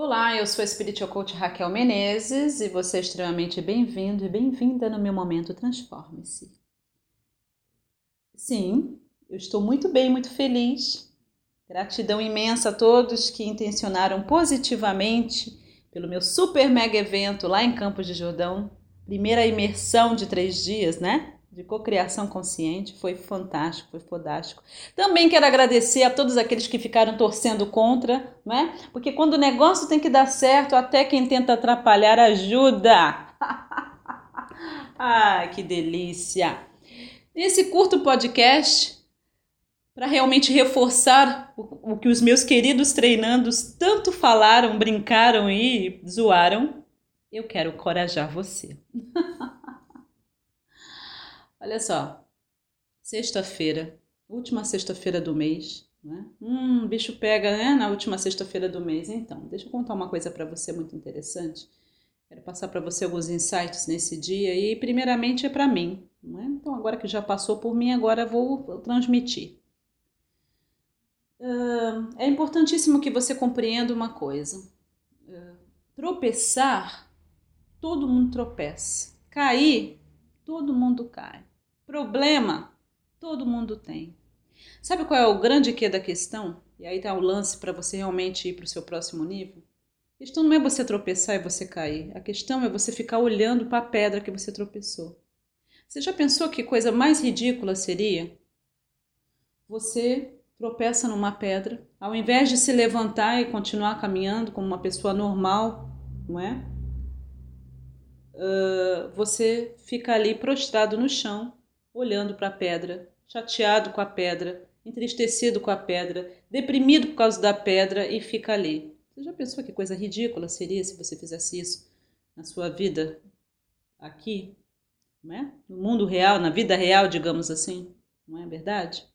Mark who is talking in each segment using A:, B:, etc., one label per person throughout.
A: Olá, eu sou a Spiritual Coach Raquel Menezes e você é extremamente bem-vindo e bem-vinda no meu momento Transforme-se. Sim, eu estou muito bem, muito feliz. Gratidão imensa a todos que intencionaram positivamente pelo meu super mega evento lá em Campos de Jordão. Primeira imersão de três dias, né? De cocriação consciente foi fantástico, foi fodástico. Também quero agradecer a todos aqueles que ficaram torcendo contra, né? Porque quando o negócio tem que dar certo, até quem tenta atrapalhar ajuda. Ai, que delícia! Nesse curto podcast, para realmente reforçar o, o que os meus queridos treinandos tanto falaram, brincaram e zoaram, eu quero corajar você. Olha só, sexta-feira, última sexta-feira do mês, né? Hum, bicho pega, né? Na última sexta-feira do mês. Então, deixa eu contar uma coisa para você muito interessante. Quero passar para você alguns insights nesse dia e, primeiramente, é para mim. Não é? Então, agora que já passou por mim, agora vou transmitir. Uh, é importantíssimo que você compreenda uma coisa. Uh, tropeçar, todo mundo tropeça. Cair, todo mundo cai. Problema, todo mundo tem. Sabe qual é o grande que da questão? E aí tá o lance para você realmente ir para o seu próximo nível. A questão não é você tropeçar e você cair. A questão é você ficar olhando para a pedra que você tropeçou. Você já pensou que coisa mais ridícula seria? Você tropeça numa pedra, ao invés de se levantar e continuar caminhando como uma pessoa normal, não é? Uh, você fica ali prostrado no chão olhando para a pedra, chateado com a pedra, entristecido com a pedra, deprimido por causa da pedra e fica ali. Você já pensou que coisa ridícula seria se você fizesse isso na sua vida aqui, não é? No mundo real, na vida real, digamos assim, não é verdade?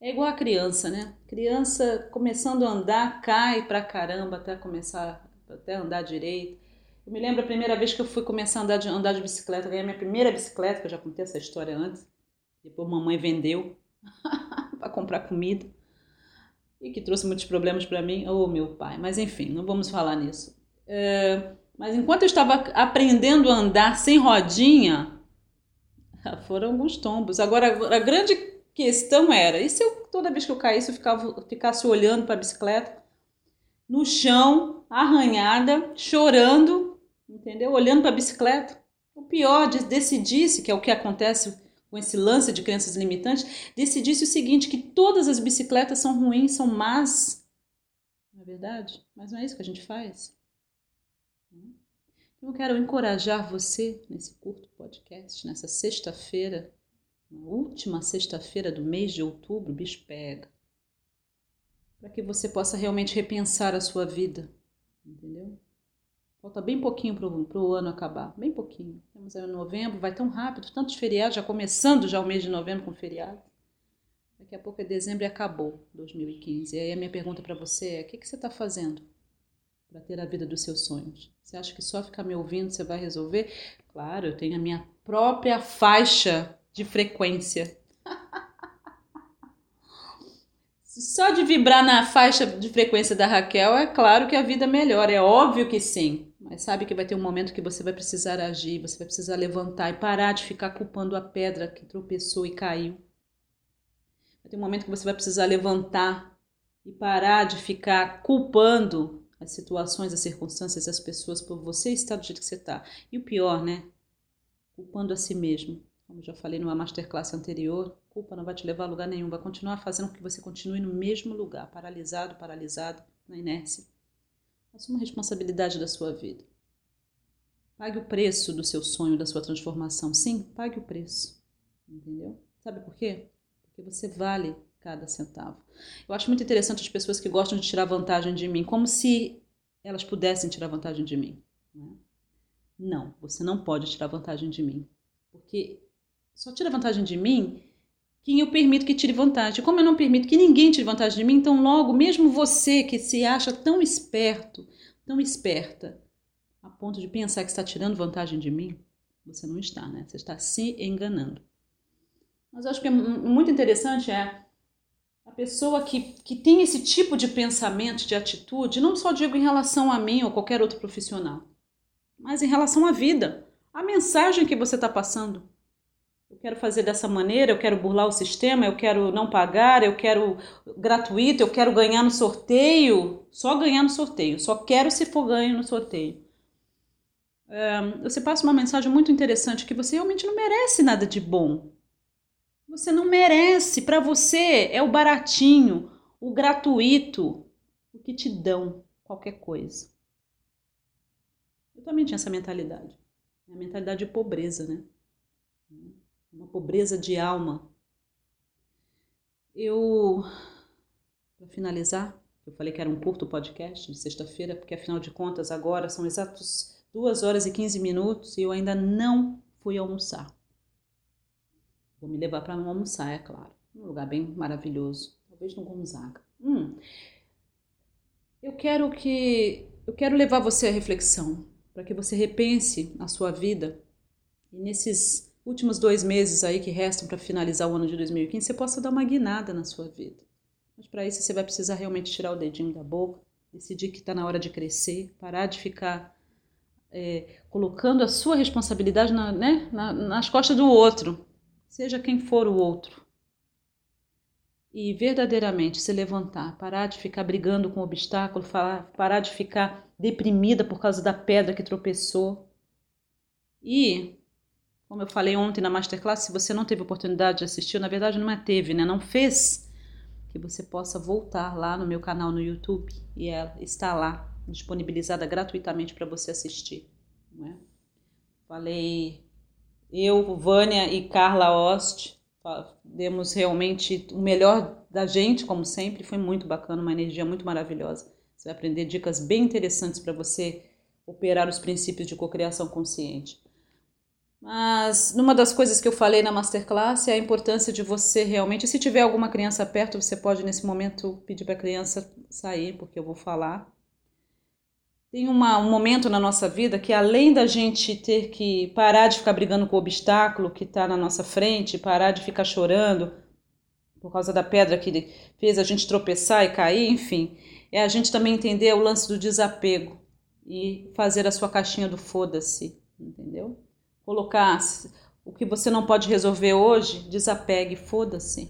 A: É igual a criança, né? Criança começando a andar, cai pra caramba até começar até andar direito. Eu me lembro a primeira vez que eu fui começar a andar de, andar de bicicleta, ganhei minha primeira bicicleta, que eu já contei essa história antes. Depois mamãe vendeu para comprar comida e que trouxe muitos problemas para mim, ou oh, meu pai. Mas enfim, não vamos falar nisso. É, mas enquanto eu estava aprendendo a andar sem rodinha, foram alguns tombos. Agora, a grande questão era: e se eu, toda vez que eu caísse, eu ficava, ficasse olhando para a bicicleta, no chão, arranhada, chorando, entendeu? Olhando para a bicicleta. O pior, decidisse, que é o que acontece com esse lance de crenças limitantes, decidisse o seguinte, que todas as bicicletas são ruins, são más. Não é verdade? Mas não é isso que a gente faz. Então eu quero encorajar você nesse curto podcast, nessa sexta-feira, última sexta-feira do mês de outubro, bicho pega. Para que você possa realmente repensar a sua vida, entendeu? Falta bem pouquinho para o ano acabar, bem pouquinho. Temos aí novembro, vai tão rápido, tantos feriados, já começando já o mês de novembro com feriado. Daqui a pouco é dezembro e acabou 2015. E aí a minha pergunta para você é: o que, que você está fazendo para ter a vida dos seus sonhos? Você acha que só ficar me ouvindo você vai resolver? Claro, eu tenho a minha própria faixa de frequência. Só de vibrar na faixa de frequência da Raquel, é claro que a vida melhora, é óbvio que sim. Mas sabe que vai ter um momento que você vai precisar agir, você vai precisar levantar e parar de ficar culpando a pedra que tropeçou e caiu. Vai ter um momento que você vai precisar levantar e parar de ficar culpando as situações, as circunstâncias, as pessoas por você estar do jeito que você está. E o pior, né? Culpando a si mesmo. Como já falei numa masterclass anterior, culpa não vai te levar a lugar nenhum, vai continuar fazendo com que você continue no mesmo lugar, paralisado, paralisado, na inércia. Assuma a responsabilidade da sua vida. Pague o preço do seu sonho, da sua transformação. Sim, pague o preço. Entendeu? Sabe por quê? Porque você vale cada centavo. Eu acho muito interessante as pessoas que gostam de tirar vantagem de mim, como se elas pudessem tirar vantagem de mim. Né? Não, você não pode tirar vantagem de mim. Porque só tira vantagem de mim quem eu permito que tire vantagem. Como eu não permito que ninguém tire vantagem de mim, então logo, mesmo você que se acha tão esperto, tão esperta, a ponto de pensar que está tirando vantagem de mim, você não está, né? Você está se enganando. Mas eu acho que é muito interessante é A pessoa que, que tem esse tipo de pensamento, de atitude, não só digo em relação a mim ou qualquer outro profissional, mas em relação à vida, a mensagem que você está passando. Eu quero fazer dessa maneira, eu quero burlar o sistema, eu quero não pagar, eu quero gratuito, eu quero ganhar no sorteio. Só ganhar no sorteio, só quero se for ganho no sorteio. Você passa uma mensagem muito interessante que você realmente não merece nada de bom. Você não merece. Para você é o baratinho, o gratuito, o que te dão qualquer coisa. Eu também tinha essa mentalidade. A mentalidade de pobreza, né? Uma pobreza de alma. Eu, para finalizar, eu falei que era um curto podcast de sexta-feira, porque afinal de contas agora são exatos 2 horas e 15 minutos e eu ainda não fui almoçar. Vou me levar para almoçar, é claro. Um lugar bem maravilhoso, talvez no Gonzaga. Hum. Eu quero que eu quero levar você à reflexão, para que você repense a sua vida e nesses últimos dois meses aí que restam para finalizar o ano de 2015, você possa dar uma guinada na sua vida. Mas para isso você vai precisar realmente tirar o dedinho da boca, decidir que está na hora de crescer, parar de ficar é, colocando a sua responsabilidade na, né, na, nas costas do outro, seja quem for o outro. E verdadeiramente se levantar, parar de ficar brigando com o obstáculo, falar, parar de ficar deprimida por causa da pedra que tropeçou. E como eu falei ontem na Masterclass, se você não teve oportunidade de assistir, na verdade não é teve, né? Não fez, que você possa voltar lá no meu canal no YouTube e ela está lá, disponibilizada gratuitamente para você assistir. Né? Falei, eu, Vânia e Carla Ost, demos realmente o melhor da gente, como sempre, foi muito bacana, uma energia muito maravilhosa. Você vai aprender dicas bem interessantes para você operar os princípios de cocriação consciente. Mas numa das coisas que eu falei na masterclass é a importância de você realmente, se tiver alguma criança perto, você pode nesse momento pedir para a criança sair, porque eu vou falar. Tem uma, um momento na nossa vida que além da gente ter que parar de ficar brigando com o obstáculo que está na nossa frente, parar de ficar chorando por causa da pedra que fez a gente tropeçar e cair, enfim, é a gente também entender o lance do desapego e fazer a sua caixinha do foda-se, entendeu? Colocar o que você não pode resolver hoje, desapegue, foda-se.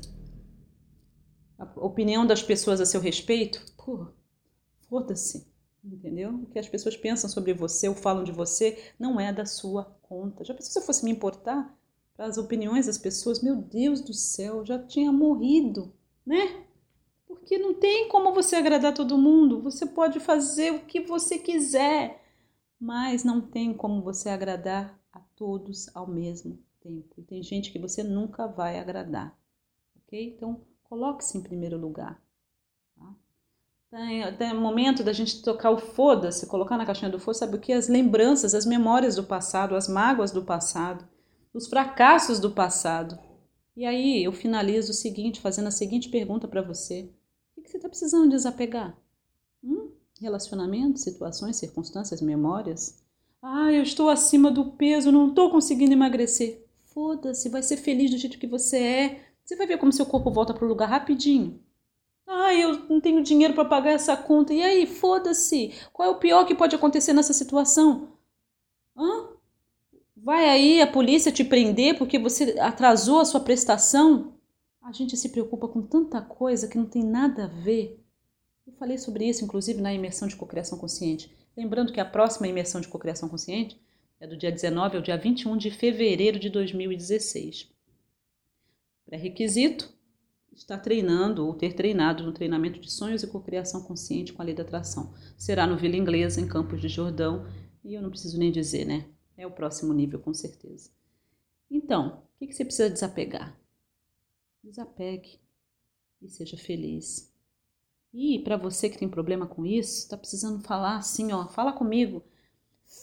A: A opinião das pessoas a seu respeito, pô, foda-se. Entendeu? O que as pessoas pensam sobre você ou falam de você não é da sua conta. Já pensou se eu fosse me importar para as opiniões das pessoas? Meu Deus do céu, já tinha morrido, né? Porque não tem como você agradar todo mundo. Você pode fazer o que você quiser, mas não tem como você agradar todos ao mesmo tempo. E tem gente que você nunca vai agradar, ok? Então, coloque-se em primeiro lugar. Tá? Tem, tem momento da gente tocar o foda-se, colocar na caixinha do foda, sabe o que? As lembranças, as memórias do passado, as mágoas do passado, os fracassos do passado. E aí eu finalizo o seguinte, fazendo a seguinte pergunta para você: o que você está precisando desapegar? Hum? Relacionamentos, situações, circunstâncias, memórias? Ah, eu estou acima do peso, não estou conseguindo emagrecer. Foda-se, vai ser feliz do jeito que você é. Você vai ver como seu corpo volta para o lugar rapidinho. Ah, eu não tenho dinheiro para pagar essa conta. E aí, foda-se. Qual é o pior que pode acontecer nessa situação? Hã? Vai aí a polícia te prender porque você atrasou a sua prestação? A gente se preocupa com tanta coisa que não tem nada a ver. Eu falei sobre isso, inclusive, na imersão de cocriação consciente. Lembrando que a próxima imersão de cocriação consciente é do dia 19 ao dia 21 de fevereiro de 2016. Pré-requisito: estar treinando ou ter treinado no treinamento de sonhos e cocriação consciente com a lei da atração. Será no Vila Inglesa, em Campos de Jordão, e eu não preciso nem dizer, né? É o próximo nível, com certeza. Então, o que você precisa desapegar? Desapegue e seja feliz. E para você que tem problema com isso, está precisando falar assim, ó, fala comigo.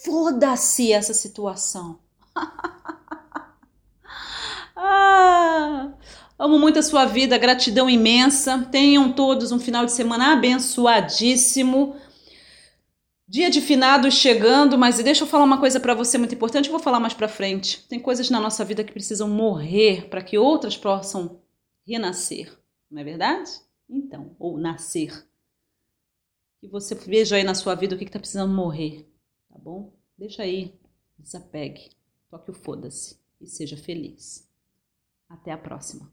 A: Foda-se essa situação. ah, amo muito a sua vida, gratidão imensa. Tenham todos um final de semana abençoadíssimo. Dia de finados chegando, mas deixa eu falar uma coisa para você muito importante, eu vou falar mais para frente. Tem coisas na nossa vida que precisam morrer para que outras possam renascer, não é verdade? Então, ou nascer. Que você veja aí na sua vida o que está precisando morrer, tá bom? Deixa aí, desapegue, toque o foda-se e seja feliz. Até a próxima.